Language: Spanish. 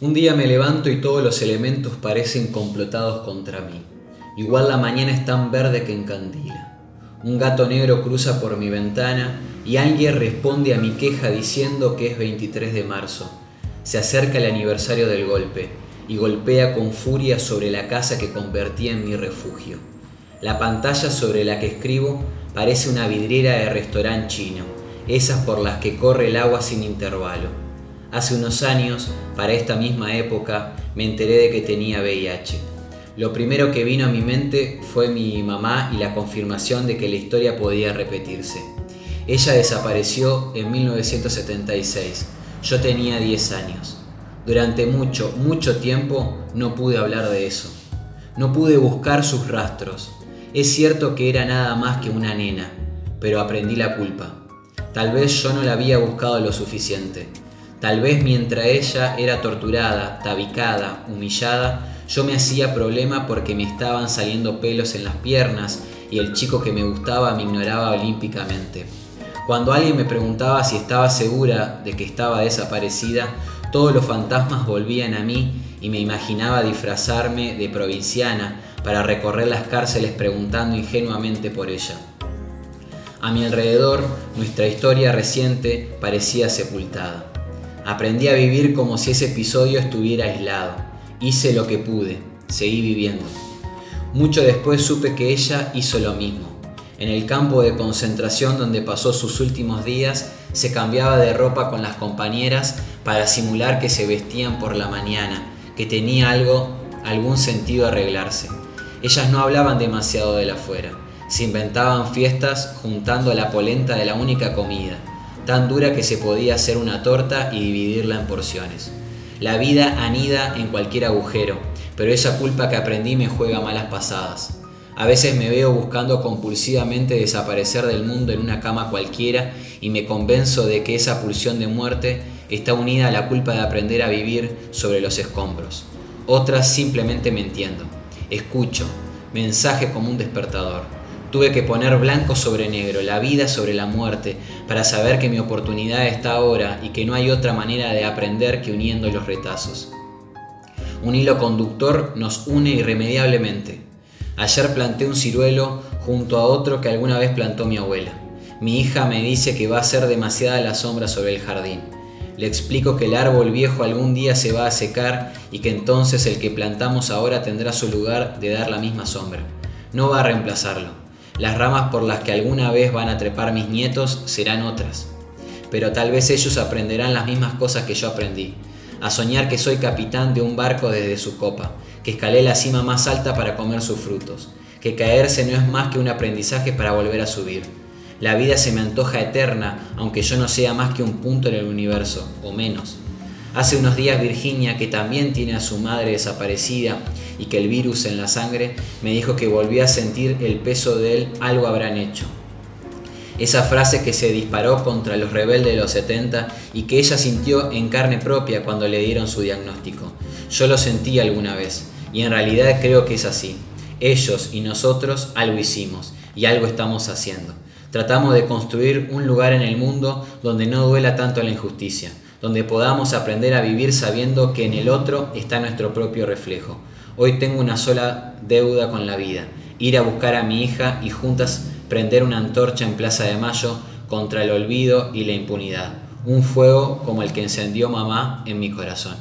Un día me levanto y todos los elementos parecen complotados contra mí. Igual la mañana es tan verde que encandila. Un gato negro cruza por mi ventana y alguien responde a mi queja diciendo que es 23 de marzo. Se acerca el aniversario del golpe y golpea con furia sobre la casa que convertía en mi refugio. La pantalla sobre la que escribo parece una vidriera de restaurante chino, esas por las que corre el agua sin intervalo. Hace unos años, para esta misma época, me enteré de que tenía VIH. Lo primero que vino a mi mente fue mi mamá y la confirmación de que la historia podía repetirse. Ella desapareció en 1976. Yo tenía 10 años. Durante mucho, mucho tiempo no pude hablar de eso. No pude buscar sus rastros. Es cierto que era nada más que una nena, pero aprendí la culpa. Tal vez yo no la había buscado lo suficiente. Tal vez mientras ella era torturada, tabicada, humillada, yo me hacía problema porque me estaban saliendo pelos en las piernas y el chico que me gustaba me ignoraba olímpicamente. Cuando alguien me preguntaba si estaba segura de que estaba desaparecida, todos los fantasmas volvían a mí y me imaginaba disfrazarme de provinciana para recorrer las cárceles preguntando ingenuamente por ella. A mi alrededor, nuestra historia reciente parecía sepultada. Aprendí a vivir como si ese episodio estuviera aislado. Hice lo que pude, seguí viviendo. Mucho después supe que ella hizo lo mismo. En el campo de concentración donde pasó sus últimos días, se cambiaba de ropa con las compañeras para simular que se vestían por la mañana, que tenía algo, algún sentido arreglarse. Ellas no hablaban demasiado de la afuera, se inventaban fiestas juntando la polenta de la única comida tan dura que se podía hacer una torta y dividirla en porciones. La vida anida en cualquier agujero, pero esa culpa que aprendí me juega malas pasadas. A veces me veo buscando compulsivamente desaparecer del mundo en una cama cualquiera y me convenzo de que esa pulsión de muerte está unida a la culpa de aprender a vivir sobre los escombros. Otras simplemente me entiendo. Escucho, mensaje como un despertador. Tuve que poner blanco sobre negro, la vida sobre la muerte, para saber que mi oportunidad está ahora y que no hay otra manera de aprender que uniendo los retazos. Un hilo conductor nos une irremediablemente. Ayer planté un ciruelo junto a otro que alguna vez plantó mi abuela. Mi hija me dice que va a ser demasiada la sombra sobre el jardín. Le explico que el árbol viejo algún día se va a secar y que entonces el que plantamos ahora tendrá su lugar de dar la misma sombra. No va a reemplazarlo las ramas por las que alguna vez van a trepar mis nietos serán otras. Pero tal vez ellos aprenderán las mismas cosas que yo aprendí. A soñar que soy capitán de un barco desde su copa, que escalé la cima más alta para comer sus frutos, que caerse no es más que un aprendizaje para volver a subir. La vida se me antoja eterna, aunque yo no sea más que un punto en el universo, o menos. Hace unos días Virginia, que también tiene a su madre desaparecida y que el virus en la sangre, me dijo que volvía a sentir el peso de él, algo habrán hecho. Esa frase que se disparó contra los rebeldes de los 70 y que ella sintió en carne propia cuando le dieron su diagnóstico. Yo lo sentí alguna vez y en realidad creo que es así. Ellos y nosotros algo hicimos y algo estamos haciendo. Tratamos de construir un lugar en el mundo donde no duela tanto la injusticia, donde podamos aprender a vivir sabiendo que en el otro está nuestro propio reflejo. Hoy tengo una sola deuda con la vida, ir a buscar a mi hija y juntas prender una antorcha en Plaza de Mayo contra el olvido y la impunidad, un fuego como el que encendió mamá en mi corazón.